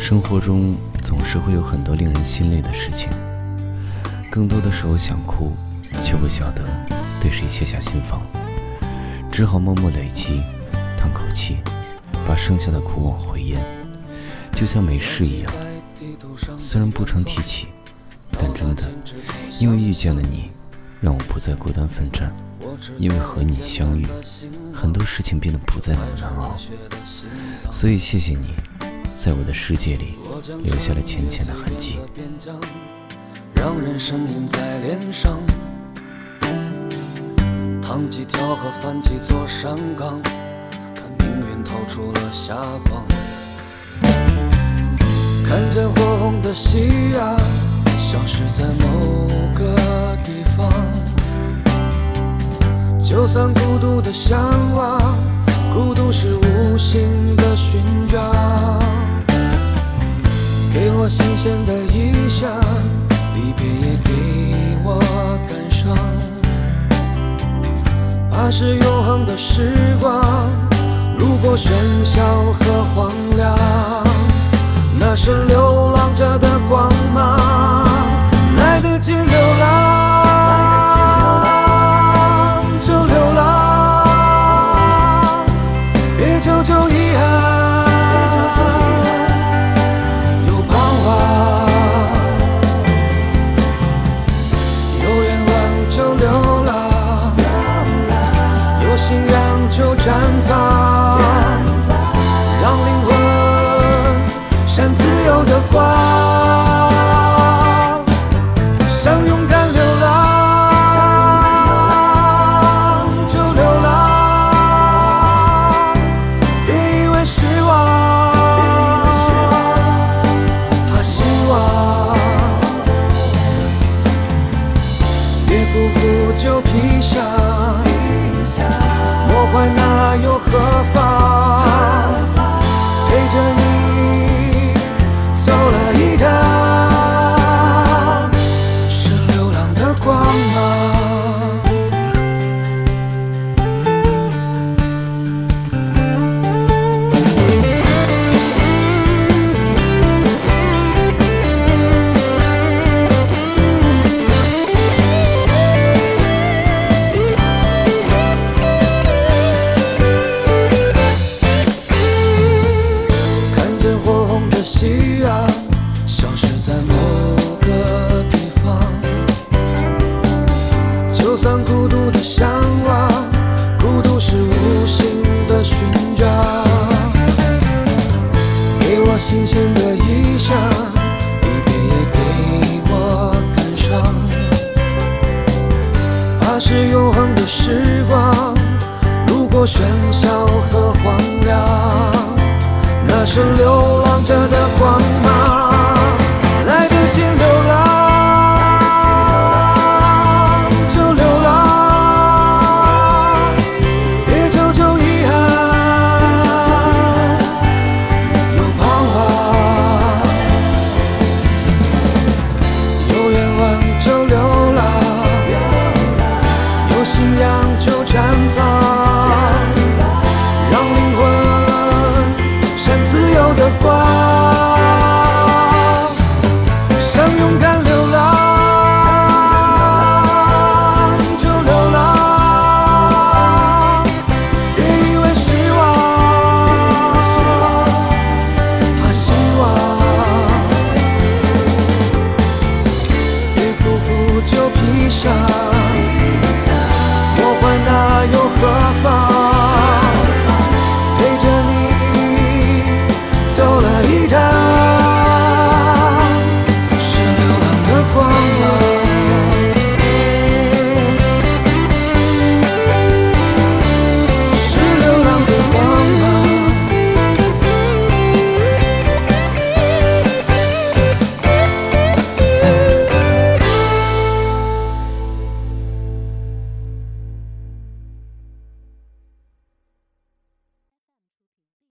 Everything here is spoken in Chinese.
生活中总是会有很多令人心累的事情，更多的时候想哭，却不晓得对谁卸下心防，只好默默累积，叹口气，把剩下的苦往回咽，就像没事一样。虽然不常提起，但真的，因为遇见了你，让我不再孤单奋战。因为和你相遇，很多事情变得不再那么难熬，所以谢谢你，在我的世界里留下了浅浅的痕迹。让人声音在脸上，趟几条河，翻几座山岗，看命运透出了霞光。看见火红的夕阳，消失在某个地方。就算孤独的向往，孤独是无形的勋章。给我新鲜的异乡，离别也给我感伤。怕是永恒的时光，路过喧嚣和荒凉，那是流浪者的光芒，就遗憾。负旧皮箱。怀那又何妨？陪着你走了一趟，是流浪的光芒。新的衣裳，一遍也给我感伤。怕是永恒的时光，路过喧嚣和荒凉，那是流浪者的光芒，